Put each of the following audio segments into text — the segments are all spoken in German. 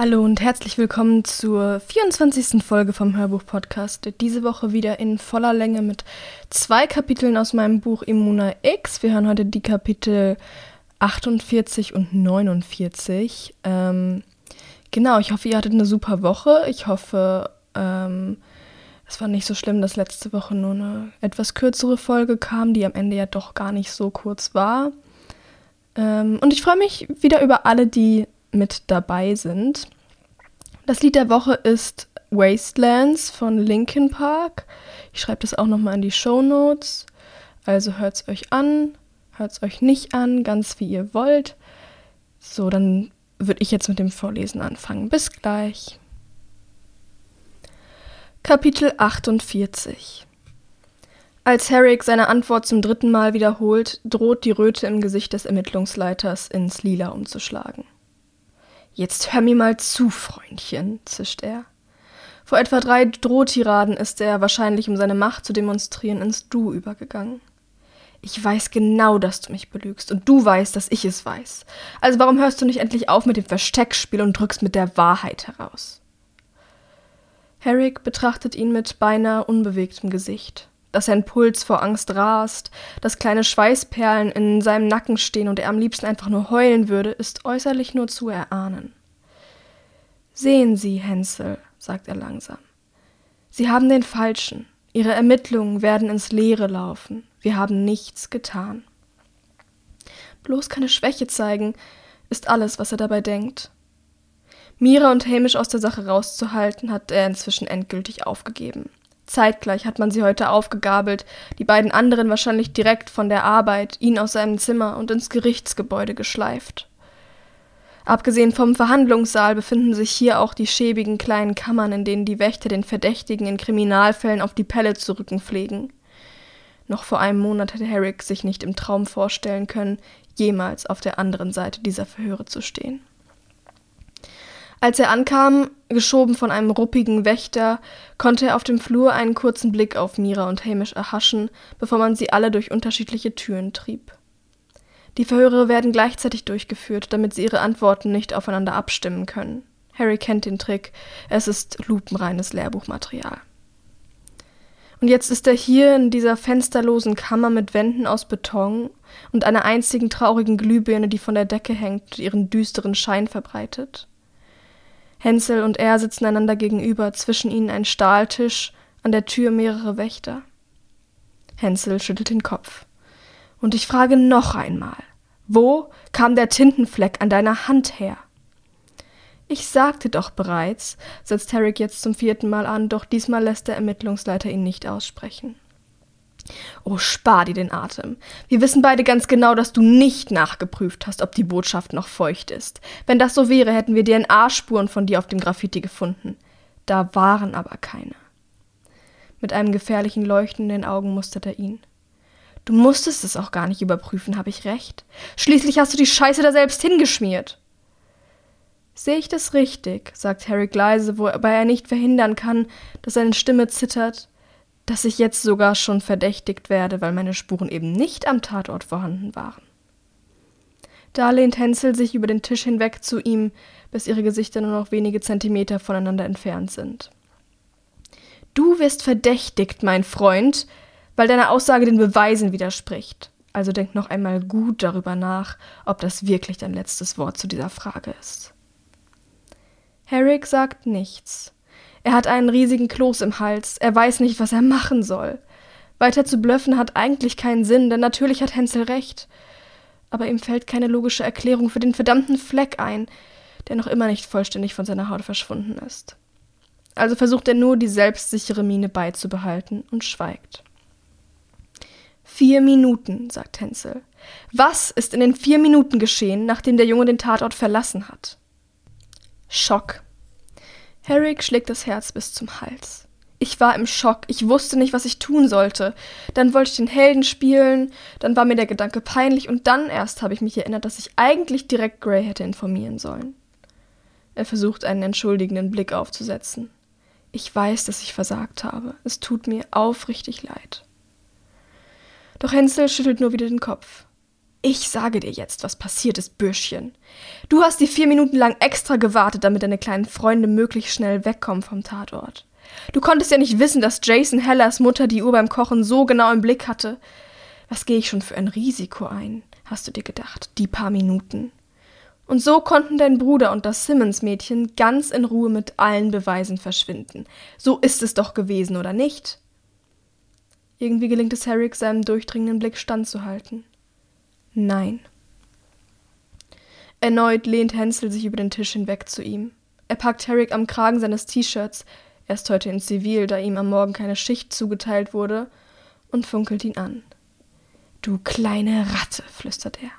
Hallo und herzlich willkommen zur 24. Folge vom Hörbuch-Podcast. Diese Woche wieder in voller Länge mit zwei Kapiteln aus meinem Buch Immuna X. Wir hören heute die Kapitel 48 und 49. Ähm, genau, ich hoffe, ihr hattet eine super Woche. Ich hoffe, ähm, es war nicht so schlimm, dass letzte Woche nur eine etwas kürzere Folge kam, die am Ende ja doch gar nicht so kurz war. Ähm, und ich freue mich wieder über alle, die mit dabei sind. Das Lied der Woche ist Wastelands von Linkin Park. Ich schreibe das auch nochmal in die Show Notes. Also hört es euch an, hört es euch nicht an, ganz wie ihr wollt. So, dann würde ich jetzt mit dem Vorlesen anfangen. Bis gleich. Kapitel 48 Als Herrick seine Antwort zum dritten Mal wiederholt, droht die Röte im Gesicht des Ermittlungsleiters ins Lila umzuschlagen. Jetzt hör mir mal zu, Freundchen, zischt er. Vor etwa drei Drohtiraden ist er, wahrscheinlich um seine Macht zu demonstrieren, ins Du übergegangen. Ich weiß genau, dass du mich belügst, und du weißt, dass ich es weiß. Also warum hörst du nicht endlich auf mit dem Versteckspiel und drückst mit der Wahrheit heraus? Herrick betrachtet ihn mit beinahe unbewegtem Gesicht dass sein Puls vor Angst rast, dass kleine Schweißperlen in seinem Nacken stehen und er am liebsten einfach nur heulen würde, ist äußerlich nur zu erahnen. Sehen Sie, Hänsel, sagt er langsam. Sie haben den Falschen. Ihre Ermittlungen werden ins Leere laufen. Wir haben nichts getan. Bloß keine Schwäche zeigen, ist alles, was er dabei denkt. Mira und Hamish aus der Sache rauszuhalten, hat er inzwischen endgültig aufgegeben. Zeitgleich hat man sie heute aufgegabelt, die beiden anderen wahrscheinlich direkt von der Arbeit, ihn aus seinem Zimmer und ins Gerichtsgebäude geschleift. Abgesehen vom Verhandlungssaal befinden sich hier auch die schäbigen kleinen Kammern, in denen die Wächter den Verdächtigen in Kriminalfällen auf die Pelle zu rücken pflegen. Noch vor einem Monat hätte Herrick sich nicht im Traum vorstellen können, jemals auf der anderen Seite dieser Verhöre zu stehen. Als er ankam, geschoben von einem ruppigen Wächter, konnte er auf dem Flur einen kurzen Blick auf Mira und Hamish erhaschen, bevor man sie alle durch unterschiedliche Türen trieb. Die Verhöre werden gleichzeitig durchgeführt, damit sie ihre Antworten nicht aufeinander abstimmen können. Harry kennt den Trick, es ist lupenreines Lehrbuchmaterial. Und jetzt ist er hier in dieser fensterlosen Kammer mit Wänden aus Beton und einer einzigen traurigen Glühbirne, die von der Decke hängt und ihren düsteren Schein verbreitet. Hänsel und er sitzen einander gegenüber, zwischen ihnen ein Stahltisch, an der Tür mehrere Wächter. Hänsel schüttelt den Kopf. Und ich frage noch einmal, wo kam der Tintenfleck an deiner Hand her? Ich sagte doch bereits, setzt Herrick jetzt zum vierten Mal an, doch diesmal lässt der Ermittlungsleiter ihn nicht aussprechen. Oh, spar dir den Atem. Wir wissen beide ganz genau, dass du nicht nachgeprüft hast, ob die Botschaft noch feucht ist. Wenn das so wäre, hätten wir DNA-Spuren von dir auf dem Graffiti gefunden. Da waren aber keine. Mit einem gefährlichen Leuchten in den Augen mustert er ihn. Du musstest es auch gar nicht überprüfen, habe ich recht? Schließlich hast du die Scheiße da selbst hingeschmiert. Sehe ich das richtig? sagt Harry leise, wobei er nicht verhindern kann, dass seine Stimme zittert dass ich jetzt sogar schon verdächtigt werde, weil meine Spuren eben nicht am Tatort vorhanden waren. Da lehnt Hänsel sich über den Tisch hinweg zu ihm, bis ihre Gesichter nur noch wenige Zentimeter voneinander entfernt sind. Du wirst verdächtigt, mein Freund, weil deine Aussage den Beweisen widerspricht. Also denk noch einmal gut darüber nach, ob das wirklich dein letztes Wort zu dieser Frage ist. Herrick sagt nichts. Er hat einen riesigen Kloß im Hals. Er weiß nicht, was er machen soll. Weiter zu blöffen hat eigentlich keinen Sinn, denn natürlich hat Hänsel recht. Aber ihm fällt keine logische Erklärung für den verdammten Fleck ein, der noch immer nicht vollständig von seiner Haut verschwunden ist. Also versucht er nur, die selbstsichere Miene beizubehalten und schweigt. Vier Minuten, sagt Hänsel. Was ist in den vier Minuten geschehen, nachdem der Junge den Tatort verlassen hat? Schock. Herrick schlägt das Herz bis zum Hals. Ich war im Schock, ich wusste nicht, was ich tun sollte. Dann wollte ich den Helden spielen, dann war mir der Gedanke peinlich und dann erst habe ich mich erinnert, dass ich eigentlich direkt Gray hätte informieren sollen. Er versucht einen entschuldigenden Blick aufzusetzen. Ich weiß, dass ich versagt habe. Es tut mir aufrichtig leid. Doch Hänsel schüttelt nur wieder den Kopf. Ich sage dir jetzt, was passiert ist, Bürschchen. Du hast die vier Minuten lang extra gewartet, damit deine kleinen Freunde möglichst schnell wegkommen vom Tatort. Du konntest ja nicht wissen, dass Jason Hellers Mutter die Uhr beim Kochen so genau im Blick hatte. Was gehe ich schon für ein Risiko ein, hast du dir gedacht, die paar Minuten. Und so konnten dein Bruder und das Simmons-Mädchen ganz in Ruhe mit allen Beweisen verschwinden. So ist es doch gewesen, oder nicht? Irgendwie gelingt es Herrick, seinem durchdringenden Blick standzuhalten. Nein. Erneut lehnt Hänsel sich über den Tisch hinweg zu ihm. Er packt Herrick am Kragen seines T-Shirts, er ist heute in Zivil, da ihm am Morgen keine Schicht zugeteilt wurde, und funkelt ihn an. Du kleine Ratte, flüstert er.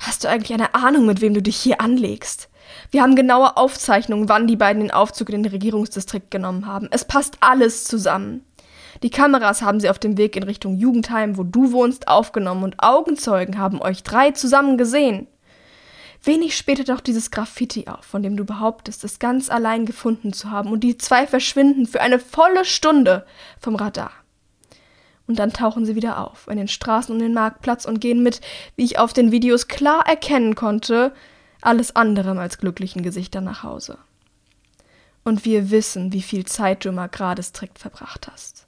Hast du eigentlich eine Ahnung, mit wem du dich hier anlegst? Wir haben genaue Aufzeichnungen, wann die beiden den Aufzug in den Regierungsdistrikt genommen haben. Es passt alles zusammen. Die Kameras haben sie auf dem Weg in Richtung Jugendheim, wo du wohnst, aufgenommen und Augenzeugen haben euch drei zusammen gesehen. Wenig später taucht dieses Graffiti auf, von dem du behauptest, es ganz allein gefunden zu haben, und die zwei verschwinden für eine volle Stunde vom Radar. Und dann tauchen sie wieder auf, in den Straßen um den Marktplatz und gehen mit, wie ich auf den Videos klar erkennen konnte, alles anderem als glücklichen Gesichtern nach Hause. Und wir wissen, wie viel Zeit du immer gerade strikt verbracht hast.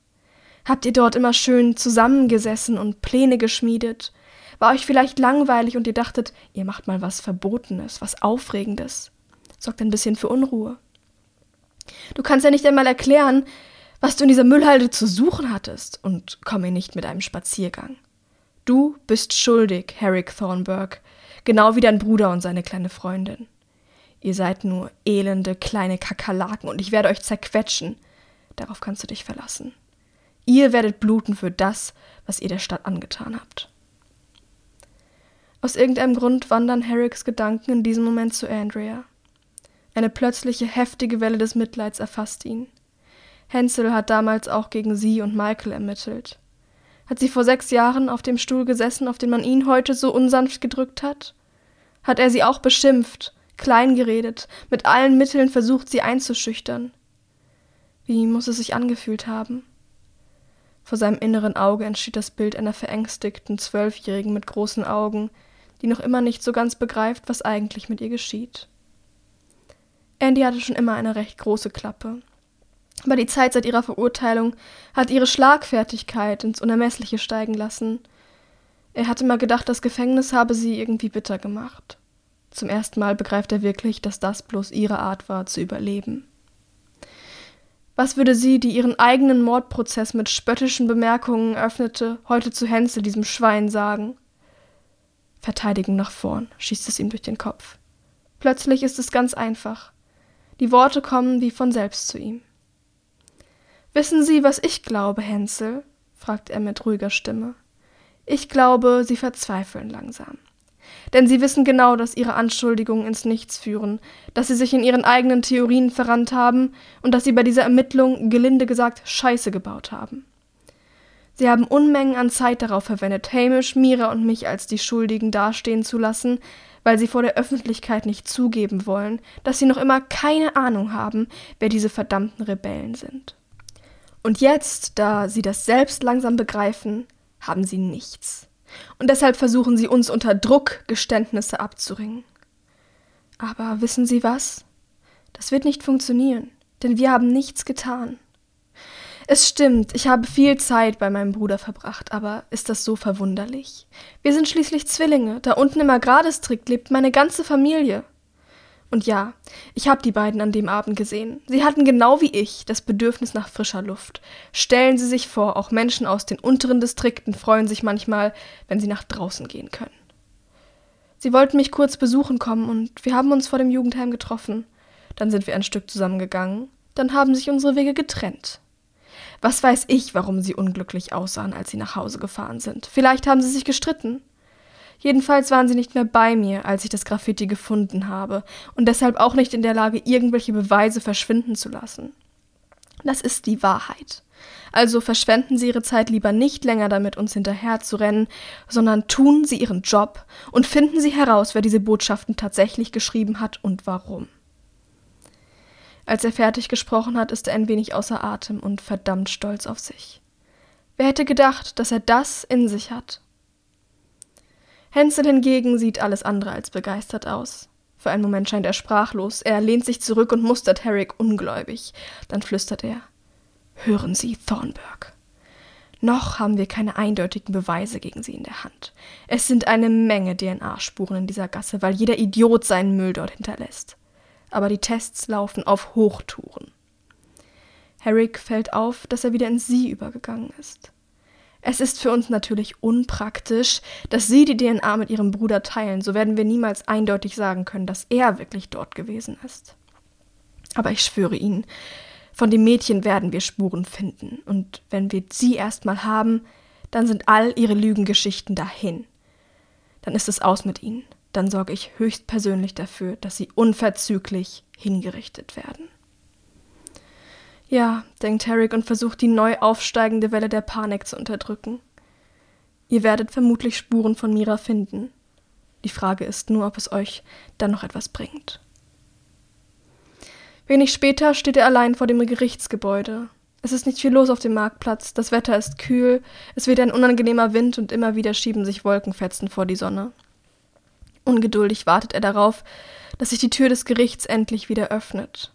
Habt ihr dort immer schön zusammengesessen und Pläne geschmiedet? War euch vielleicht langweilig und ihr dachtet, ihr macht mal was Verbotenes, was Aufregendes? Sorgt ein bisschen für Unruhe. Du kannst ja nicht einmal erklären, was du in dieser Müllhalde zu suchen hattest, und komm mir nicht mit einem Spaziergang. Du bist schuldig, Herrick Thornburg, genau wie dein Bruder und seine kleine Freundin. Ihr seid nur elende kleine Kakerlaken und ich werde euch zerquetschen. Darauf kannst du dich verlassen. Ihr werdet bluten für das, was ihr der Stadt angetan habt. Aus irgendeinem Grund wandern Herricks Gedanken in diesem Moment zu Andrea. Eine plötzliche, heftige Welle des Mitleids erfasst ihn. Hansel hat damals auch gegen sie und Michael ermittelt. Hat sie vor sechs Jahren auf dem Stuhl gesessen, auf den man ihn heute so unsanft gedrückt hat? Hat er sie auch beschimpft, kleingeredet, mit allen Mitteln versucht, sie einzuschüchtern? Wie muss es sich angefühlt haben? Vor seinem inneren Auge entsteht das Bild einer verängstigten Zwölfjährigen mit großen Augen, die noch immer nicht so ganz begreift, was eigentlich mit ihr geschieht. Andy hatte schon immer eine recht große Klappe. Aber die Zeit seit ihrer Verurteilung hat ihre Schlagfertigkeit ins Unermessliche steigen lassen. Er hatte mal gedacht, das Gefängnis habe sie irgendwie bitter gemacht. Zum ersten Mal begreift er wirklich, dass das bloß ihre Art war, zu überleben. Was würde sie, die ihren eigenen Mordprozess mit spöttischen Bemerkungen öffnete, heute zu Hänsel, diesem Schwein, sagen? Verteidigung nach vorn, schießt es ihm durch den Kopf. Plötzlich ist es ganz einfach. Die Worte kommen wie von selbst zu ihm. Wissen Sie, was ich glaube, Hänsel? fragt er mit ruhiger Stimme. Ich glaube, Sie verzweifeln langsam. Denn Sie wissen genau, dass Ihre Anschuldigungen ins Nichts führen, dass Sie sich in Ihren eigenen Theorien verrannt haben und dass Sie bei dieser Ermittlung, gelinde gesagt, Scheiße gebaut haben. Sie haben Unmengen an Zeit darauf verwendet, Hamish, Mira und mich als die Schuldigen dastehen zu lassen, weil sie vor der Öffentlichkeit nicht zugeben wollen, dass sie noch immer keine Ahnung haben, wer diese verdammten Rebellen sind. Und jetzt, da sie das selbst langsam begreifen, haben sie nichts. Und deshalb versuchen sie uns unter Druck Geständnisse abzuringen. Aber wissen Sie was? Das wird nicht funktionieren, denn wir haben nichts getan. Es stimmt, ich habe viel Zeit bei meinem Bruder verbracht, aber ist das so verwunderlich? Wir sind schließlich Zwillinge, da unten im Agrardistrikt lebt meine ganze Familie. Und ja, ich habe die beiden an dem Abend gesehen. Sie hatten genau wie ich das Bedürfnis nach frischer Luft. Stellen Sie sich vor, auch Menschen aus den unteren Distrikten freuen sich manchmal, wenn sie nach draußen gehen können. Sie wollten mich kurz besuchen kommen und wir haben uns vor dem Jugendheim getroffen. Dann sind wir ein Stück zusammengegangen. Dann haben sich unsere Wege getrennt. Was weiß ich, warum sie unglücklich aussahen, als sie nach Hause gefahren sind. Vielleicht haben sie sich gestritten. Jedenfalls waren sie nicht mehr bei mir, als ich das Graffiti gefunden habe, und deshalb auch nicht in der Lage, irgendwelche Beweise verschwinden zu lassen. Das ist die Wahrheit. Also verschwenden Sie Ihre Zeit lieber nicht länger damit, uns hinterherzurennen, sondern tun Sie Ihren Job und finden Sie heraus, wer diese Botschaften tatsächlich geschrieben hat und warum. Als er fertig gesprochen hat, ist er ein wenig außer Atem und verdammt stolz auf sich. Wer hätte gedacht, dass er das in sich hat? Hansel hingegen sieht alles andere als begeistert aus. Für einen Moment scheint er sprachlos. Er lehnt sich zurück und mustert Herrick ungläubig. Dann flüstert er: Hören Sie, Thornburg. Noch haben wir keine eindeutigen Beweise gegen sie in der Hand. Es sind eine Menge DNA-Spuren in dieser Gasse, weil jeder Idiot seinen Müll dort hinterlässt. Aber die Tests laufen auf Hochtouren. Herrick fällt auf, dass er wieder in sie übergegangen ist. Es ist für uns natürlich unpraktisch, dass Sie die DNA mit Ihrem Bruder teilen, so werden wir niemals eindeutig sagen können, dass er wirklich dort gewesen ist. Aber ich schwöre Ihnen, von dem Mädchen werden wir Spuren finden, und wenn wir sie erstmal haben, dann sind all Ihre Lügengeschichten dahin. Dann ist es aus mit Ihnen, dann sorge ich höchstpersönlich dafür, dass Sie unverzüglich hingerichtet werden. Ja, denkt Herrick und versucht die neu aufsteigende Welle der Panik zu unterdrücken. Ihr werdet vermutlich Spuren von Mira finden. Die Frage ist nur, ob es euch dann noch etwas bringt. Wenig später steht er allein vor dem Gerichtsgebäude. Es ist nicht viel los auf dem Marktplatz, das Wetter ist kühl, es weht ein unangenehmer Wind und immer wieder schieben sich Wolkenfetzen vor die Sonne. Ungeduldig wartet er darauf, dass sich die Tür des Gerichts endlich wieder öffnet.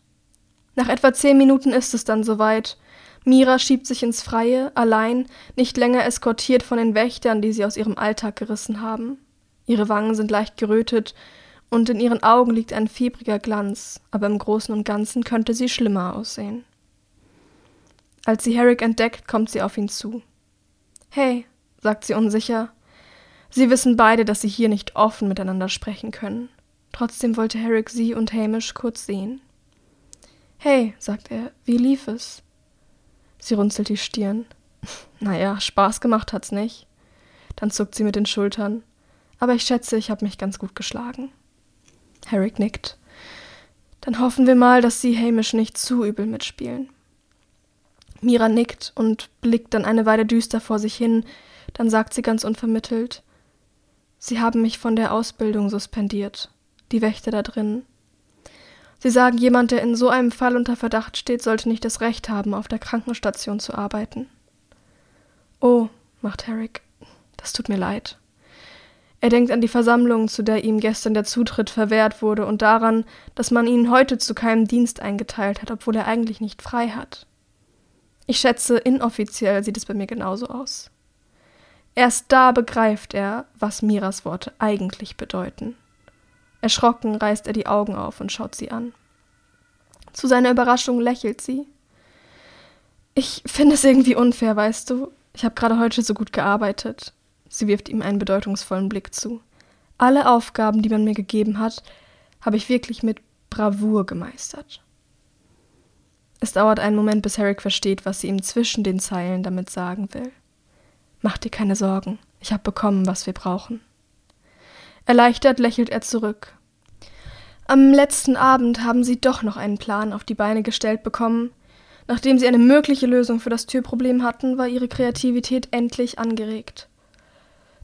Nach etwa zehn Minuten ist es dann soweit. Mira schiebt sich ins Freie, allein, nicht länger eskortiert von den Wächtern, die sie aus ihrem Alltag gerissen haben. Ihre Wangen sind leicht gerötet, und in ihren Augen liegt ein fiebriger Glanz, aber im Großen und Ganzen könnte sie schlimmer aussehen. Als sie Herrick entdeckt, kommt sie auf ihn zu. Hey, sagt sie unsicher. Sie wissen beide, dass sie hier nicht offen miteinander sprechen können. Trotzdem wollte Herrick sie und Hamish kurz sehen. Hey, sagt er, wie lief es? Sie runzelt die Stirn. Naja, Spaß gemacht hat's nicht. Dann zuckt sie mit den Schultern. Aber ich schätze, ich habe mich ganz gut geschlagen. Herrick nickt. Dann hoffen wir mal, dass Sie Hamish nicht zu übel mitspielen. Mira nickt und blickt dann eine Weile düster vor sich hin, dann sagt sie ganz unvermittelt Sie haben mich von der Ausbildung suspendiert. Die Wächter da drin. Sie sagen, jemand, der in so einem Fall unter Verdacht steht, sollte nicht das Recht haben, auf der Krankenstation zu arbeiten. Oh, macht Herrick, das tut mir leid. Er denkt an die Versammlung, zu der ihm gestern der Zutritt verwehrt wurde, und daran, dass man ihn heute zu keinem Dienst eingeteilt hat, obwohl er eigentlich nicht frei hat. Ich schätze, inoffiziell sieht es bei mir genauso aus. Erst da begreift er, was Miras Worte eigentlich bedeuten. Erschrocken reißt er die Augen auf und schaut sie an. Zu seiner Überraschung lächelt sie. Ich finde es irgendwie unfair, weißt du. Ich habe gerade heute so gut gearbeitet. Sie wirft ihm einen bedeutungsvollen Blick zu. Alle Aufgaben, die man mir gegeben hat, habe ich wirklich mit Bravour gemeistert. Es dauert einen Moment, bis Herrick versteht, was sie ihm zwischen den Zeilen damit sagen will. Mach dir keine Sorgen, ich habe bekommen, was wir brauchen. Erleichtert lächelt er zurück. Am letzten Abend haben sie doch noch einen Plan auf die Beine gestellt bekommen. Nachdem sie eine mögliche Lösung für das Türproblem hatten, war ihre Kreativität endlich angeregt.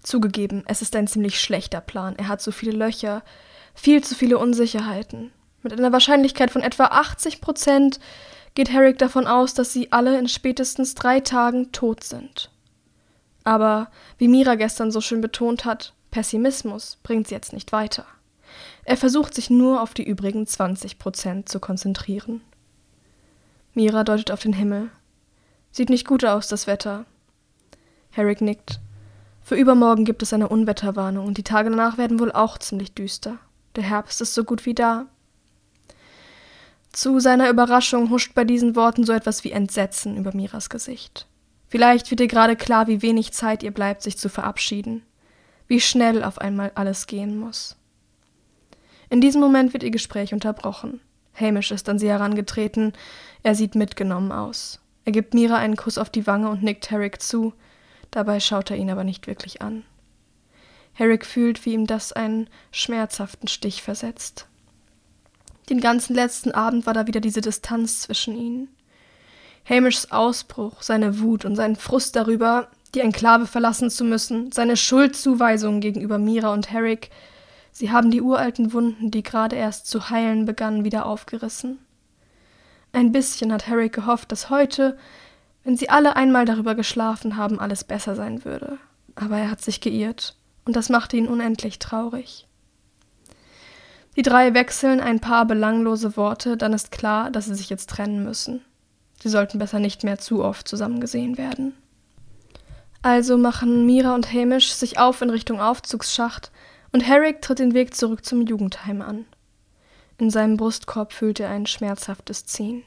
Zugegeben, es ist ein ziemlich schlechter Plan. Er hat so viele Löcher, viel zu viele Unsicherheiten. Mit einer Wahrscheinlichkeit von etwa 80 Prozent geht Herrick davon aus, dass sie alle in spätestens drei Tagen tot sind. Aber, wie Mira gestern so schön betont hat, Pessimismus bringt sie jetzt nicht weiter. Er versucht sich nur auf die übrigen 20 Prozent zu konzentrieren. Mira deutet auf den Himmel. Sieht nicht gut aus, das Wetter. Herrick nickt. Für übermorgen gibt es eine Unwetterwarnung und die Tage danach werden wohl auch ziemlich düster. Der Herbst ist so gut wie da. Zu seiner Überraschung huscht bei diesen Worten so etwas wie Entsetzen über Miras Gesicht. Vielleicht wird ihr gerade klar, wie wenig Zeit ihr bleibt, sich zu verabschieden wie schnell auf einmal alles gehen muss. In diesem Moment wird ihr Gespräch unterbrochen. Hamish ist an sie herangetreten. Er sieht mitgenommen aus. Er gibt Mira einen Kuss auf die Wange und nickt Herrick zu. Dabei schaut er ihn aber nicht wirklich an. Herrick fühlt, wie ihm das einen schmerzhaften Stich versetzt. Den ganzen letzten Abend war da wieder diese Distanz zwischen ihnen. Hamishs Ausbruch, seine Wut und sein Frust darüber, die Enklave verlassen zu müssen, seine Schuldzuweisungen gegenüber Mira und Herrick, sie haben die uralten Wunden, die gerade erst zu heilen begannen, wieder aufgerissen. Ein bisschen hat Herrick gehofft, dass heute, wenn sie alle einmal darüber geschlafen haben, alles besser sein würde. Aber er hat sich geirrt, und das machte ihn unendlich traurig. Die drei wechseln ein paar belanglose Worte, dann ist klar, dass sie sich jetzt trennen müssen. Sie sollten besser nicht mehr zu oft zusammen gesehen werden. Also machen Mira und Hamish sich auf in Richtung Aufzugsschacht und Herrick tritt den Weg zurück zum Jugendheim an. In seinem Brustkorb fühlt er ein schmerzhaftes Ziehen.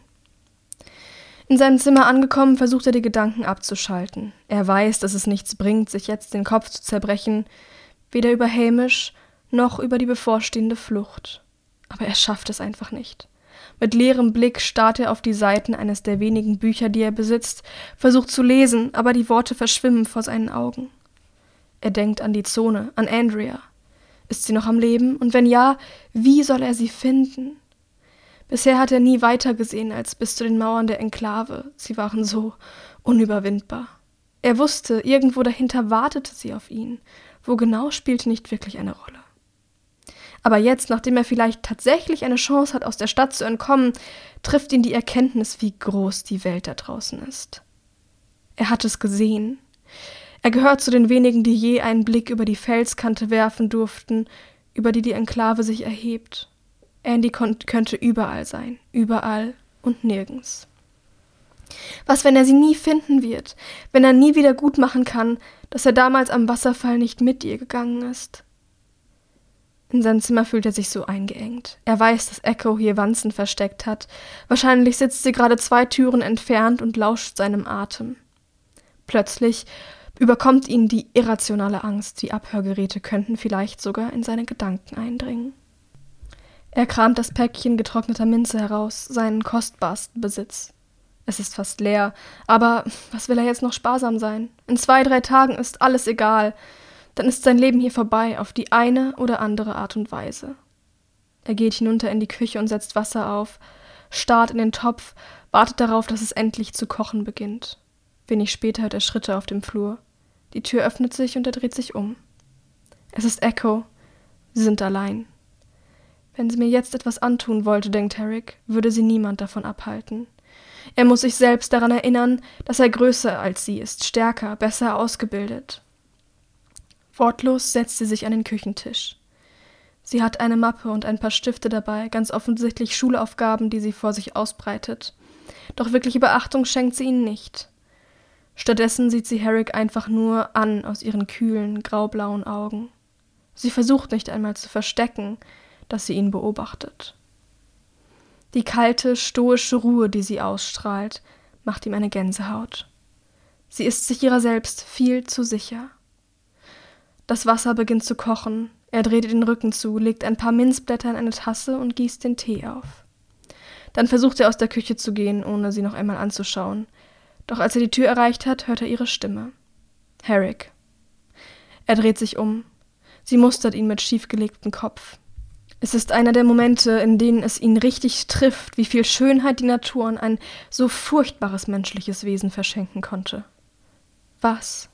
In seinem Zimmer angekommen, versucht er die Gedanken abzuschalten. Er weiß, dass es nichts bringt, sich jetzt den Kopf zu zerbrechen, weder über Hamish noch über die bevorstehende Flucht. Aber er schafft es einfach nicht. Mit leerem Blick starrt er auf die Seiten eines der wenigen Bücher, die er besitzt, versucht zu lesen, aber die Worte verschwimmen vor seinen Augen. Er denkt an die Zone, an Andrea. Ist sie noch am Leben? Und wenn ja, wie soll er sie finden? Bisher hat er nie weiter gesehen als bis zu den Mauern der Enklave. Sie waren so unüberwindbar. Er wusste, irgendwo dahinter wartete sie auf ihn. Wo genau spielte nicht wirklich eine Rolle. Aber jetzt, nachdem er vielleicht tatsächlich eine Chance hat, aus der Stadt zu entkommen, trifft ihn die Erkenntnis, wie groß die Welt da draußen ist. Er hat es gesehen. Er gehört zu den wenigen, die je einen Blick über die Felskante werfen durften, über die die Enklave sich erhebt. Andy könnte überall sein, überall und nirgends. Was, wenn er sie nie finden wird, wenn er nie wieder gut machen kann, dass er damals am Wasserfall nicht mit ihr gegangen ist? In seinem Zimmer fühlt er sich so eingeengt. Er weiß, dass Echo hier Wanzen versteckt hat. Wahrscheinlich sitzt sie gerade zwei Türen entfernt und lauscht seinem Atem. Plötzlich überkommt ihn die irrationale Angst, die Abhörgeräte könnten vielleicht sogar in seine Gedanken eindringen. Er kramt das Päckchen getrockneter Minze heraus, seinen kostbarsten Besitz. Es ist fast leer, aber was will er jetzt noch sparsam sein? In zwei, drei Tagen ist alles egal dann ist sein Leben hier vorbei auf die eine oder andere Art und Weise. Er geht hinunter in die Küche und setzt Wasser auf, starrt in den Topf, wartet darauf, dass es endlich zu kochen beginnt. Wenig später hört er Schritte auf dem Flur. Die Tür öffnet sich und er dreht sich um. Es ist Echo. Sie sind allein. Wenn sie mir jetzt etwas antun wollte, denkt Herrick, würde sie niemand davon abhalten. Er muss sich selbst daran erinnern, dass er größer als sie ist, stärker, besser ausgebildet. Wortlos setzt sie sich an den Küchentisch. Sie hat eine Mappe und ein paar Stifte dabei, ganz offensichtlich Schulaufgaben, die sie vor sich ausbreitet. Doch wirkliche Beachtung schenkt sie ihnen nicht. Stattdessen sieht sie Herrick einfach nur an aus ihren kühlen, graublauen Augen. Sie versucht nicht einmal zu verstecken, dass sie ihn beobachtet. Die kalte, stoische Ruhe, die sie ausstrahlt, macht ihm eine Gänsehaut. Sie ist sich ihrer selbst viel zu sicher. Das Wasser beginnt zu kochen. Er dreht den Rücken zu, legt ein paar Minzblätter in eine Tasse und gießt den Tee auf. Dann versucht er aus der Küche zu gehen, ohne sie noch einmal anzuschauen. Doch als er die Tür erreicht hat, hört er ihre Stimme. Herrick. Er dreht sich um. Sie mustert ihn mit schiefgelegtem Kopf. Es ist einer der Momente, in denen es ihn richtig trifft, wie viel Schönheit die Natur an ein so furchtbares menschliches Wesen verschenken konnte. Was?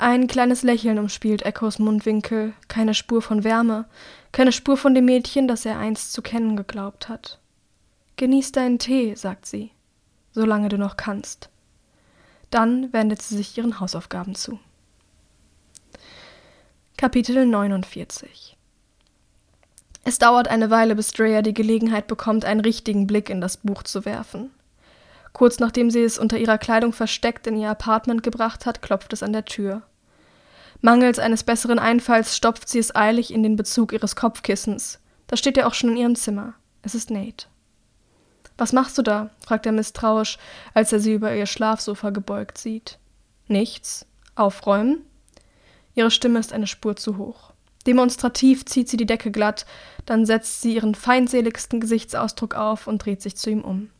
Ein kleines Lächeln umspielt Echos Mundwinkel, keine Spur von Wärme, keine Spur von dem Mädchen, das er einst zu kennen geglaubt hat. Genieß deinen Tee, sagt sie, solange du noch kannst. Dann wendet sie sich ihren Hausaufgaben zu. Kapitel 49 Es dauert eine Weile, bis Drea die Gelegenheit bekommt, einen richtigen Blick in das Buch zu werfen. Kurz nachdem sie es unter ihrer Kleidung versteckt in ihr Apartment gebracht hat, klopft es an der Tür. Mangels eines besseren Einfalls stopft sie es eilig in den Bezug ihres Kopfkissens. Da steht er auch schon in ihrem Zimmer. Es ist Nate. Was machst du da? fragt er misstrauisch, als er sie über ihr Schlafsofa gebeugt sieht. Nichts. Aufräumen? Ihre Stimme ist eine Spur zu hoch. Demonstrativ zieht sie die Decke glatt, dann setzt sie ihren feindseligsten Gesichtsausdruck auf und dreht sich zu ihm um.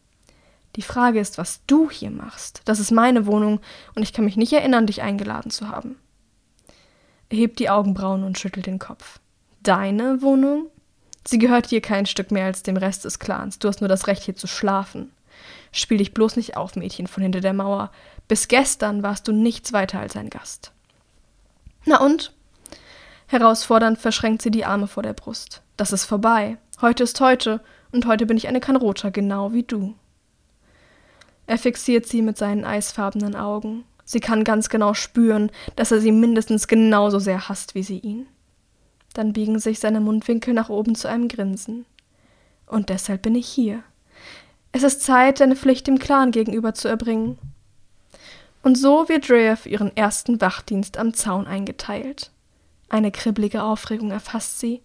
Die Frage ist, was du hier machst. Das ist meine Wohnung und ich kann mich nicht erinnern, dich eingeladen zu haben. Er hebt die Augenbrauen und schüttelt den Kopf. Deine Wohnung? Sie gehört dir kein Stück mehr als dem Rest des Clans. Du hast nur das Recht, hier zu schlafen. Spiel dich bloß nicht auf, Mädchen von hinter der Mauer. Bis gestern warst du nichts weiter als ein Gast. Na und? Herausfordernd verschränkt sie die Arme vor der Brust. Das ist vorbei. Heute ist heute, und heute bin ich eine Kanrota, genau wie du. Er fixiert sie mit seinen eisfarbenen Augen. Sie kann ganz genau spüren, dass er sie mindestens genauso sehr hasst wie sie ihn. Dann biegen sich seine Mundwinkel nach oben zu einem Grinsen. Und deshalb bin ich hier. Es ist Zeit, deine Pflicht dem Clan gegenüber zu erbringen. Und so wird Drea für ihren ersten Wachdienst am Zaun eingeteilt. Eine kribbelige Aufregung erfasst sie.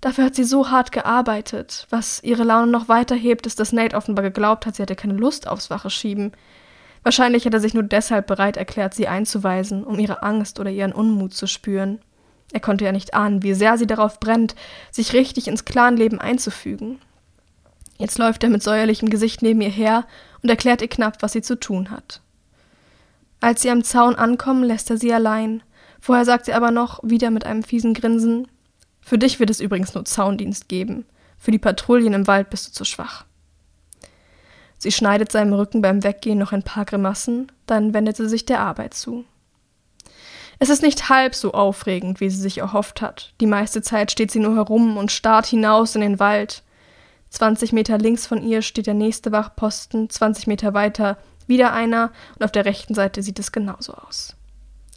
Dafür hat sie so hart gearbeitet. Was ihre Laune noch weiter hebt, ist, dass Nate offenbar geglaubt hat, sie hätte keine Lust aufs Wache schieben. Wahrscheinlich hat er sich nur deshalb bereit erklärt, sie einzuweisen, um ihre Angst oder ihren Unmut zu spüren. Er konnte ja nicht ahnen, wie sehr sie darauf brennt, sich richtig ins Clanleben einzufügen. Jetzt läuft er mit säuerlichem Gesicht neben ihr her und erklärt ihr knapp, was sie zu tun hat. Als sie am Zaun ankommen, lässt er sie allein. Vorher sagt sie aber noch, wieder mit einem fiesen Grinsen, Für dich wird es übrigens nur Zaundienst geben. Für die Patrouillen im Wald bist du zu schwach. Sie schneidet seinem Rücken beim Weggehen noch ein paar Grimassen, dann wendet sie sich der Arbeit zu. Es ist nicht halb so aufregend, wie sie sich erhofft hat. Die meiste Zeit steht sie nur herum und starrt hinaus in den Wald. 20 Meter links von ihr steht der nächste Wachposten, 20 Meter weiter wieder einer und auf der rechten Seite sieht es genauso aus.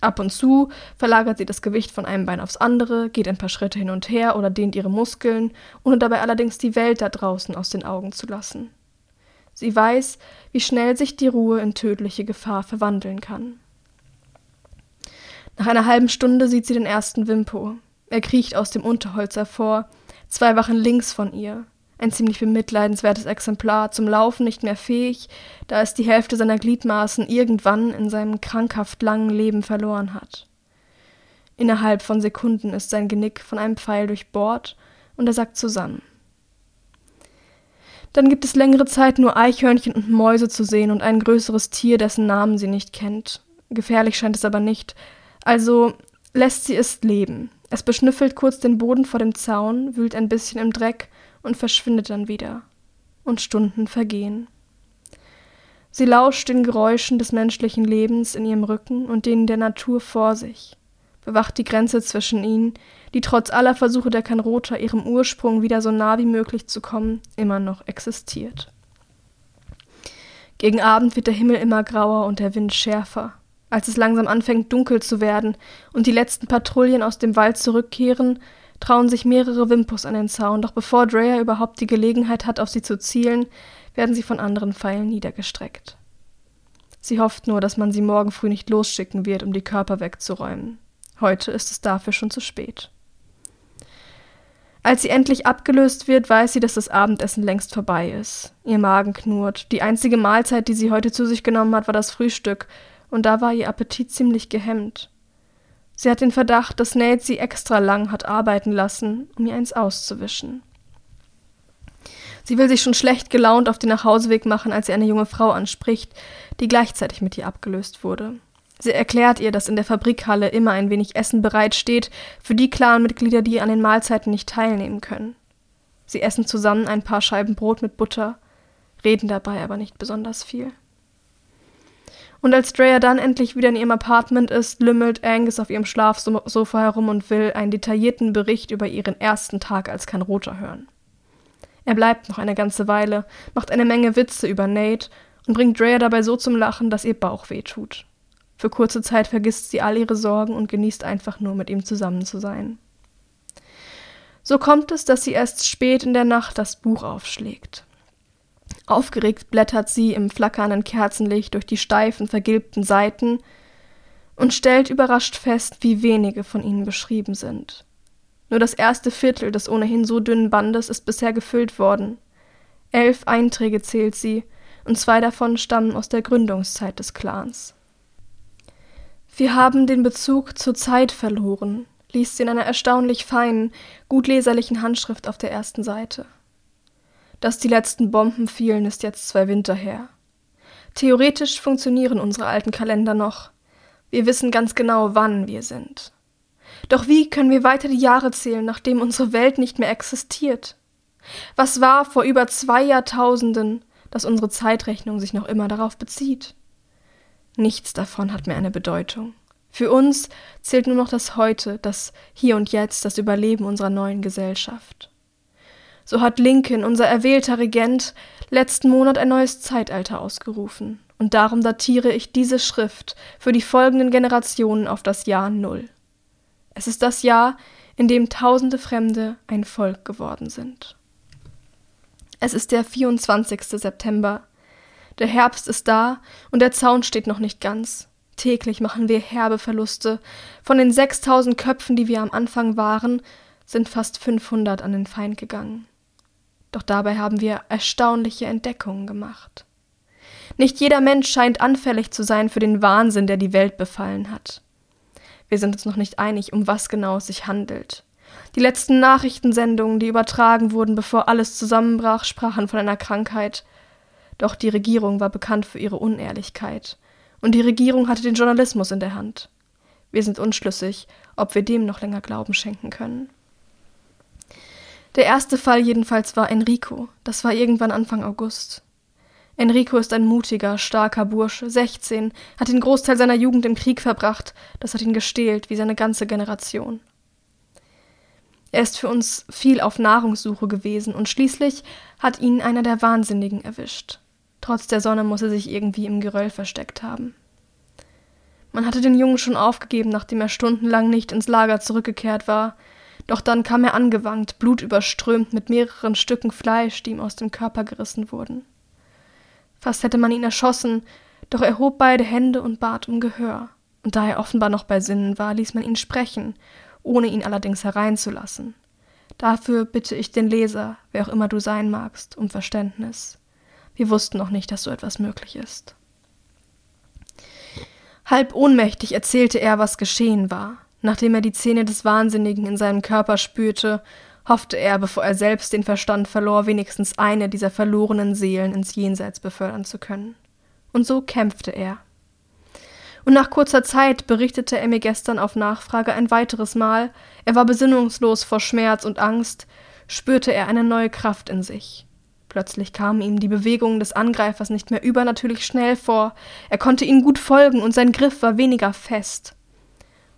Ab und zu verlagert sie das Gewicht von einem Bein aufs andere, geht ein paar Schritte hin und her oder dehnt ihre Muskeln, ohne dabei allerdings die Welt da draußen aus den Augen zu lassen. Sie weiß, wie schnell sich die Ruhe in tödliche Gefahr verwandeln kann. Nach einer halben Stunde sieht sie den ersten Wimpo. Er kriecht aus dem Unterholz hervor, zwei Wachen links von ihr. Ein ziemlich bemitleidenswertes Exemplar, zum Laufen nicht mehr fähig, da es die Hälfte seiner Gliedmaßen irgendwann in seinem krankhaft langen Leben verloren hat. Innerhalb von Sekunden ist sein Genick von einem Pfeil durchbohrt und er sackt zusammen. Dann gibt es längere Zeit nur Eichhörnchen und Mäuse zu sehen und ein größeres Tier, dessen Namen sie nicht kennt. Gefährlich scheint es aber nicht, also lässt sie es leben. Es beschnüffelt kurz den Boden vor dem Zaun, wühlt ein bisschen im Dreck und verschwindet dann wieder. Und Stunden vergehen. Sie lauscht den Geräuschen des menschlichen Lebens in ihrem Rücken und denen der Natur vor sich, bewacht die Grenze zwischen ihnen, die trotz aller Versuche der Kanrota, ihrem Ursprung wieder so nah wie möglich zu kommen, immer noch existiert. Gegen Abend wird der Himmel immer grauer und der Wind schärfer. Als es langsam anfängt dunkel zu werden und die letzten Patrouillen aus dem Wald zurückkehren, trauen sich mehrere Wimpus an den Zaun, doch bevor Drea überhaupt die Gelegenheit hat, auf sie zu zielen, werden sie von anderen Pfeilen niedergestreckt. Sie hofft nur, dass man sie morgen früh nicht losschicken wird, um die Körper wegzuräumen. Heute ist es dafür schon zu spät. Als sie endlich abgelöst wird, weiß sie, dass das Abendessen längst vorbei ist. Ihr Magen knurrt. Die einzige Mahlzeit, die sie heute zu sich genommen hat, war das Frühstück, und da war ihr Appetit ziemlich gehemmt. Sie hat den Verdacht, dass Nate sie extra lang hat arbeiten lassen, um ihr eins auszuwischen. Sie will sich schon schlecht gelaunt auf den Nachhauseweg machen, als sie eine junge Frau anspricht, die gleichzeitig mit ihr abgelöst wurde. Sie erklärt ihr, dass in der Fabrikhalle immer ein wenig Essen bereitsteht für die Clanmitglieder, die an den Mahlzeiten nicht teilnehmen können. Sie essen zusammen ein paar Scheiben Brot mit Butter, reden dabei aber nicht besonders viel. Und als Drea dann endlich wieder in ihrem Apartment ist, lümmelt Angus auf ihrem Schlafsofa herum und will einen detaillierten Bericht über ihren ersten Tag als Kanroter hören. Er bleibt noch eine ganze Weile, macht eine Menge Witze über Nate und bringt Drea dabei so zum Lachen, dass ihr Bauch weh tut. Für kurze Zeit vergisst sie all ihre Sorgen und genießt einfach nur mit ihm zusammen zu sein. So kommt es, dass sie erst spät in der Nacht das Buch aufschlägt. Aufgeregt blättert sie im flackernden Kerzenlicht durch die steifen, vergilbten Seiten und stellt überrascht fest, wie wenige von ihnen beschrieben sind. Nur das erste Viertel des ohnehin so dünnen Bandes ist bisher gefüllt worden. Elf Einträge zählt sie, und zwei davon stammen aus der Gründungszeit des Clans. Wir haben den Bezug zur Zeit verloren, liest sie in einer erstaunlich feinen, gut leserlichen Handschrift auf der ersten Seite. Dass die letzten Bomben fielen, ist jetzt zwei Winter her. Theoretisch funktionieren unsere alten Kalender noch. Wir wissen ganz genau, wann wir sind. Doch wie können wir weiter die Jahre zählen, nachdem unsere Welt nicht mehr existiert? Was war vor über zwei Jahrtausenden, dass unsere Zeitrechnung sich noch immer darauf bezieht? Nichts davon hat mehr eine Bedeutung. Für uns zählt nur noch das Heute, das Hier und Jetzt, das Überleben unserer neuen Gesellschaft. So hat Lincoln, unser erwählter Regent, letzten Monat ein neues Zeitalter ausgerufen. und darum datiere ich diese Schrift für die folgenden Generationen auf das Jahr Null. Es ist das Jahr, in dem tausende Fremde ein Volk geworden sind. Es ist der 24. September. Der Herbst ist da und der Zaun steht noch nicht ganz. Täglich machen wir herbe Verluste. Von den 6000 Köpfen, die wir am Anfang waren, sind fast 500 an den Feind gegangen. Doch dabei haben wir erstaunliche Entdeckungen gemacht. Nicht jeder Mensch scheint anfällig zu sein für den Wahnsinn, der die Welt befallen hat. Wir sind uns noch nicht einig, um was genau es sich handelt. Die letzten Nachrichtensendungen, die übertragen wurden, bevor alles zusammenbrach, sprachen von einer Krankheit. Doch die Regierung war bekannt für ihre Unehrlichkeit. Und die Regierung hatte den Journalismus in der Hand. Wir sind unschlüssig, ob wir dem noch länger Glauben schenken können. Der erste Fall jedenfalls war Enrico. Das war irgendwann Anfang August. Enrico ist ein mutiger, starker Bursche, 16, hat den Großteil seiner Jugend im Krieg verbracht, das hat ihn gestählt, wie seine ganze Generation. Er ist für uns viel auf Nahrungssuche gewesen und schließlich hat ihn einer der Wahnsinnigen erwischt. Trotz der Sonne muss er sich irgendwie im Geröll versteckt haben. Man hatte den Jungen schon aufgegeben, nachdem er stundenlang nicht ins Lager zurückgekehrt war, doch dann kam er angewankt, blutüberströmt mit mehreren Stücken Fleisch, die ihm aus dem Körper gerissen wurden. Fast hätte man ihn erschossen, doch er hob beide Hände und bat um Gehör, und da er offenbar noch bei Sinnen war, ließ man ihn sprechen, ohne ihn allerdings hereinzulassen. Dafür bitte ich den Leser, wer auch immer du sein magst, um Verständnis. Wir wussten noch nicht, dass so etwas möglich ist. Halb ohnmächtig erzählte er, was geschehen war. Nachdem er die Zähne des Wahnsinnigen in seinem Körper spürte, hoffte er, bevor er selbst den Verstand verlor, wenigstens eine dieser verlorenen Seelen ins Jenseits befördern zu können. Und so kämpfte er. Und nach kurzer Zeit berichtete er mir gestern auf Nachfrage ein weiteres Mal, er war besinnungslos vor Schmerz und Angst, spürte er eine neue Kraft in sich. Plötzlich kamen ihm die Bewegungen des Angreifers nicht mehr übernatürlich schnell vor, er konnte ihnen gut folgen und sein Griff war weniger fest.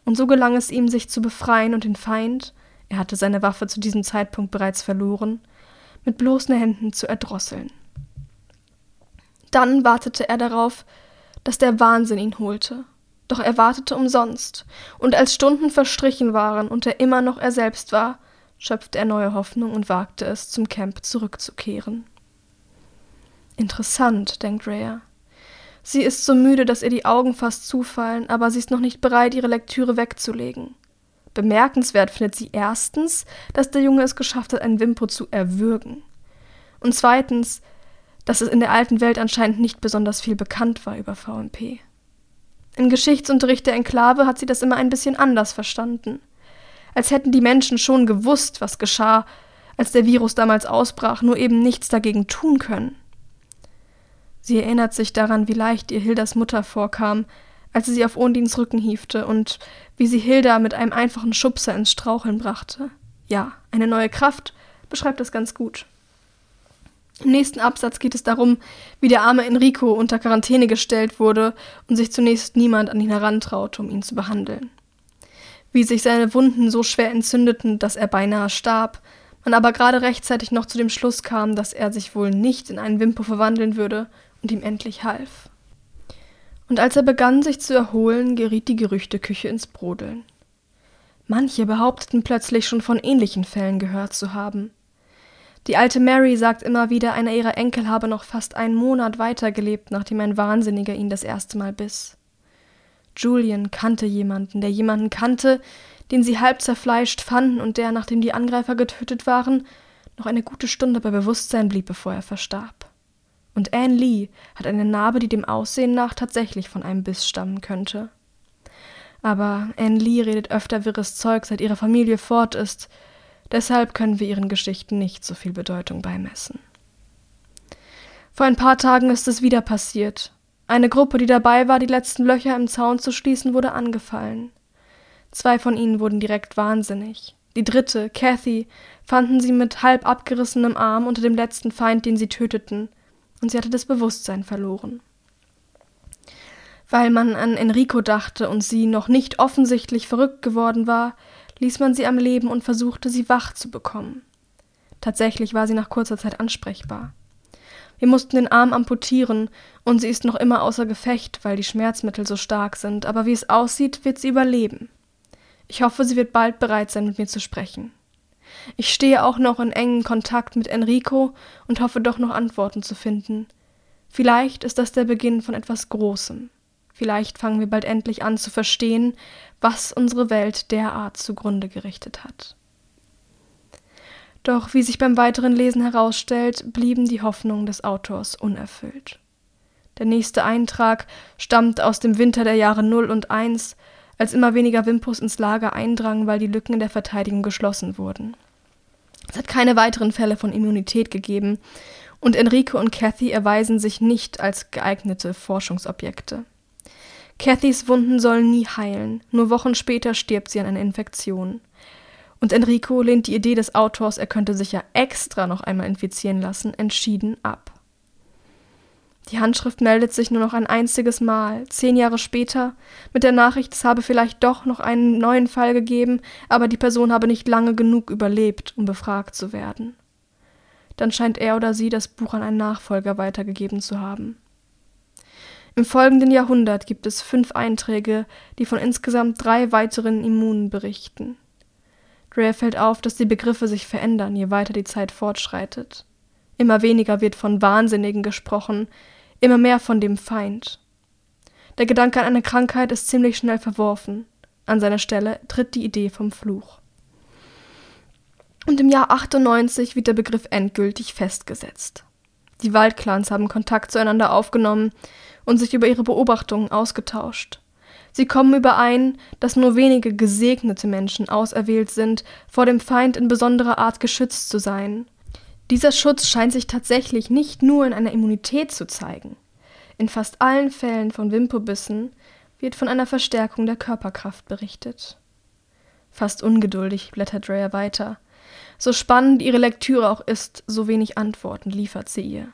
Und so gelang es ihm, sich zu befreien und den Feind, er hatte seine Waffe zu diesem Zeitpunkt bereits verloren, mit bloßen Händen zu erdrosseln. Dann wartete er darauf, dass der Wahnsinn ihn holte. Doch er wartete umsonst, und als Stunden verstrichen waren und er immer noch er selbst war, schöpfte er neue Hoffnung und wagte es, zum Camp zurückzukehren. Interessant, denkt Rhea. Sie ist so müde, dass ihr die Augen fast zufallen, aber sie ist noch nicht bereit, ihre Lektüre wegzulegen. Bemerkenswert findet sie erstens, dass der Junge es geschafft hat, einen Wimpo zu erwürgen. Und zweitens, dass es in der alten Welt anscheinend nicht besonders viel bekannt war über VMP. Im Geschichtsunterricht der Enklave hat sie das immer ein bisschen anders verstanden. Als hätten die Menschen schon gewusst, was geschah, als der Virus damals ausbrach, nur eben nichts dagegen tun können. Sie erinnert sich daran, wie leicht ihr Hildas Mutter vorkam, als sie sie auf Ondins Rücken hiefte und wie sie Hilda mit einem einfachen Schubser ins Straucheln brachte. Ja, eine neue Kraft beschreibt das ganz gut. Im nächsten Absatz geht es darum, wie der arme Enrico unter Quarantäne gestellt wurde und sich zunächst niemand an ihn herantraute, um ihn zu behandeln. Wie sich seine Wunden so schwer entzündeten, dass er beinahe starb, man aber gerade rechtzeitig noch zu dem Schluss kam, dass er sich wohl nicht in einen Wimpo verwandeln würde und ihm endlich half. Und als er begann, sich zu erholen, geriet die Gerüchteküche ins Brodeln. Manche behaupteten plötzlich schon von ähnlichen Fällen gehört zu haben. Die alte Mary sagt immer wieder, einer ihrer Enkel habe noch fast einen Monat weitergelebt, nachdem ein Wahnsinniger ihn das erste Mal biss. Julian kannte jemanden, der jemanden kannte, den sie halb zerfleischt fanden und der, nachdem die Angreifer getötet waren, noch eine gute Stunde bei Bewusstsein blieb, bevor er verstarb. Und Anne Lee hat eine Narbe, die dem Aussehen nach tatsächlich von einem Biss stammen könnte. Aber Anne Lee redet öfter wirres Zeug, seit ihre Familie fort ist, Deshalb können wir ihren Geschichten nicht so viel Bedeutung beimessen. Vor ein paar Tagen ist es wieder passiert. Eine Gruppe, die dabei war, die letzten Löcher im Zaun zu schließen, wurde angefallen. Zwei von ihnen wurden direkt wahnsinnig. Die dritte, Cathy, fanden sie mit halb abgerissenem Arm unter dem letzten Feind, den sie töteten, und sie hatte das Bewusstsein verloren. Weil man an Enrico dachte und sie noch nicht offensichtlich verrückt geworden war, ließ man sie am Leben und versuchte, sie wach zu bekommen. Tatsächlich war sie nach kurzer Zeit ansprechbar. Wir mussten den Arm amputieren und sie ist noch immer außer Gefecht, weil die Schmerzmittel so stark sind, aber wie es aussieht, wird sie überleben. Ich hoffe, sie wird bald bereit sein, mit mir zu sprechen. Ich stehe auch noch in engem Kontakt mit Enrico und hoffe doch noch Antworten zu finden. Vielleicht ist das der Beginn von etwas Großem. Vielleicht fangen wir bald endlich an zu verstehen, was unsere Welt derart zugrunde gerichtet hat. Doch wie sich beim weiteren Lesen herausstellt, blieben die Hoffnungen des Autors unerfüllt. Der nächste Eintrag stammt aus dem Winter der Jahre 0 und 1, als immer weniger Wimpus ins Lager eindrangen, weil die Lücken in der Verteidigung geschlossen wurden. Es hat keine weiteren Fälle von Immunität gegeben, und Enrico und Cathy erweisen sich nicht als geeignete Forschungsobjekte. Cathys Wunden sollen nie heilen, nur Wochen später stirbt sie an einer Infektion. Und Enrico lehnt die Idee des Autors, er könnte sich ja extra noch einmal infizieren lassen, entschieden ab. Die Handschrift meldet sich nur noch ein einziges Mal, zehn Jahre später, mit der Nachricht, es habe vielleicht doch noch einen neuen Fall gegeben, aber die Person habe nicht lange genug überlebt, um befragt zu werden. Dann scheint er oder sie das Buch an einen Nachfolger weitergegeben zu haben. Im folgenden Jahrhundert gibt es fünf Einträge, die von insgesamt drei weiteren Immunen berichten. Dreyer fällt auf, dass die Begriffe sich verändern, je weiter die Zeit fortschreitet. Immer weniger wird von Wahnsinnigen gesprochen, immer mehr von dem Feind. Der Gedanke an eine Krankheit ist ziemlich schnell verworfen. An seiner Stelle tritt die Idee vom Fluch. Und im Jahr 98 wird der Begriff endgültig festgesetzt. Die Waldclans haben Kontakt zueinander aufgenommen und sich über ihre Beobachtungen ausgetauscht. Sie kommen überein, dass nur wenige gesegnete Menschen auserwählt sind, vor dem Feind in besonderer Art geschützt zu sein dieser Schutz scheint sich tatsächlich nicht nur in einer Immunität zu zeigen. In fast allen Fällen von Wimpobissen wird von einer Verstärkung der Körperkraft berichtet. Fast ungeduldig blättert Dreyer weiter. So spannend ihre Lektüre auch ist, so wenig Antworten liefert sie ihr.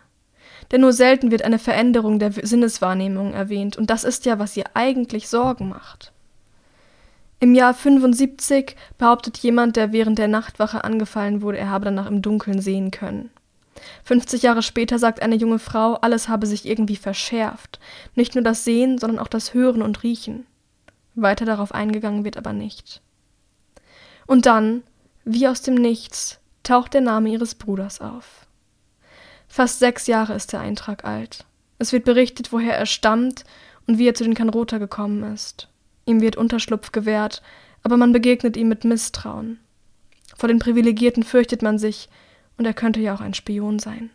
Denn nur selten wird eine Veränderung der Sinneswahrnehmung erwähnt, und das ist ja, was ihr eigentlich Sorgen macht. Im Jahr 75 behauptet jemand, der während der Nachtwache angefallen wurde, er habe danach im Dunkeln sehen können. 50 Jahre später sagt eine junge Frau, alles habe sich irgendwie verschärft. Nicht nur das Sehen, sondern auch das Hören und Riechen. Weiter darauf eingegangen wird aber nicht. Und dann, wie aus dem Nichts, taucht der Name ihres Bruders auf. Fast sechs Jahre ist der Eintrag alt. Es wird berichtet, woher er stammt und wie er zu den Kanrota gekommen ist. Ihm wird Unterschlupf gewährt, aber man begegnet ihm mit Misstrauen. Vor den Privilegierten fürchtet man sich, und er könnte ja auch ein Spion sein.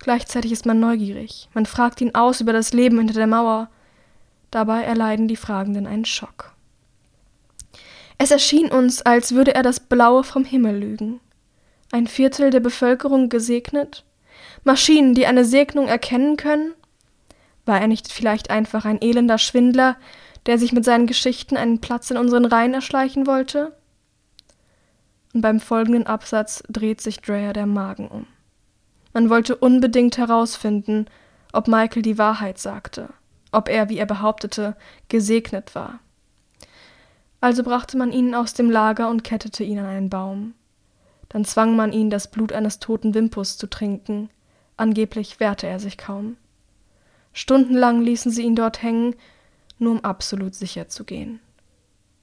Gleichzeitig ist man neugierig, man fragt ihn aus über das Leben hinter der Mauer. Dabei erleiden die Fragenden einen Schock. Es erschien uns, als würde er das Blaue vom Himmel lügen. Ein Viertel der Bevölkerung gesegnet? Maschinen, die eine Segnung erkennen können? War er nicht vielleicht einfach ein elender Schwindler, der sich mit seinen Geschichten einen Platz in unseren Reihen erschleichen wollte? Und beim folgenden Absatz dreht sich Dreyer der Magen um. Man wollte unbedingt herausfinden, ob Michael die Wahrheit sagte, ob er, wie er behauptete, gesegnet war. Also brachte man ihn aus dem Lager und kettete ihn an einen Baum. Dann zwang man ihn, das Blut eines toten Wimpus zu trinken. Angeblich wehrte er sich kaum. Stundenlang ließen sie ihn dort hängen nur um absolut sicher zu gehen.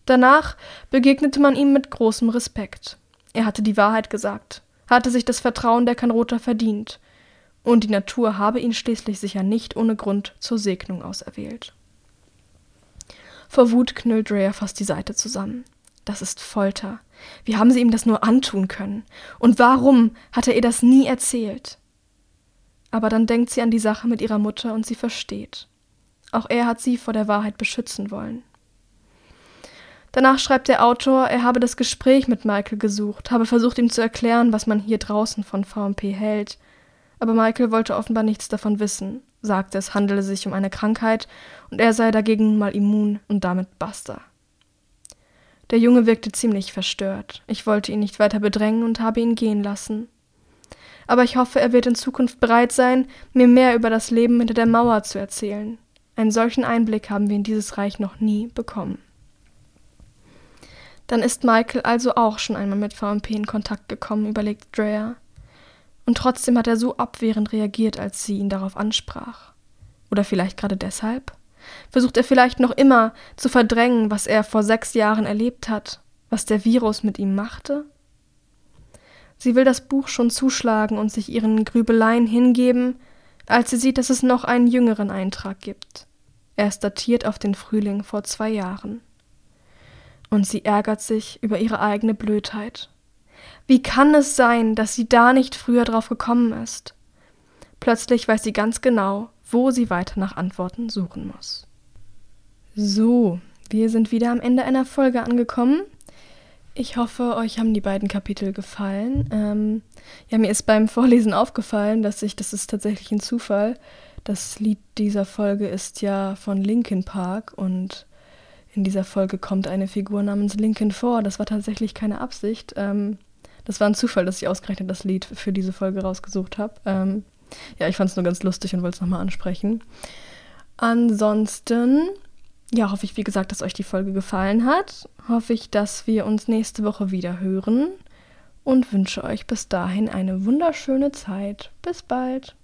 Danach begegnete man ihm mit großem Respekt. Er hatte die Wahrheit gesagt, hatte sich das Vertrauen der Kanrota verdient, und die Natur habe ihn schließlich sicher nicht ohne Grund zur Segnung auserwählt. Vor Wut knüllt Rhea fast die Seite zusammen. Das ist Folter. Wie haben sie ihm das nur antun können? Und warum hat er ihr das nie erzählt? Aber dann denkt sie an die Sache mit ihrer Mutter und sie versteht. Auch er hat sie vor der Wahrheit beschützen wollen. Danach schreibt der Autor, er habe das Gespräch mit Michael gesucht, habe versucht ihm zu erklären, was man hier draußen von VMP hält. Aber Michael wollte offenbar nichts davon wissen, sagte, es handele sich um eine Krankheit und er sei dagegen nun mal immun und damit basta. Der Junge wirkte ziemlich verstört. Ich wollte ihn nicht weiter bedrängen und habe ihn gehen lassen. Aber ich hoffe, er wird in Zukunft bereit sein, mir mehr über das Leben hinter der Mauer zu erzählen. Einen solchen Einblick haben wir in dieses Reich noch nie bekommen. Dann ist Michael also auch schon einmal mit VMP in Kontakt gekommen, überlegt Dreyer. Und trotzdem hat er so abwehrend reagiert, als sie ihn darauf ansprach. Oder vielleicht gerade deshalb? Versucht er vielleicht noch immer zu verdrängen, was er vor sechs Jahren erlebt hat, was der Virus mit ihm machte? Sie will das Buch schon zuschlagen und sich ihren Grübeleien hingeben, als sie sieht, dass es noch einen jüngeren Eintrag gibt. Er ist datiert auf den Frühling vor zwei Jahren. Und sie ärgert sich über ihre eigene Blödheit. Wie kann es sein, dass sie da nicht früher drauf gekommen ist? Plötzlich weiß sie ganz genau, wo sie weiter nach Antworten suchen muss. So, wir sind wieder am Ende einer Folge angekommen. Ich hoffe, euch haben die beiden Kapitel gefallen. Ähm, ja, mir ist beim Vorlesen aufgefallen, dass ich, das ist tatsächlich ein Zufall, das Lied dieser Folge ist ja von Linkin Park und in dieser Folge kommt eine Figur namens Linkin vor. Das war tatsächlich keine Absicht. Ähm, das war ein Zufall, dass ich ausgerechnet das Lied für diese Folge rausgesucht habe. Ähm, ja, ich fand es nur ganz lustig und wollte es nochmal ansprechen. Ansonsten, ja, hoffe ich, wie gesagt, dass euch die Folge gefallen hat. Hoffe ich, dass wir uns nächste Woche wieder hören und wünsche euch bis dahin eine wunderschöne Zeit. Bis bald.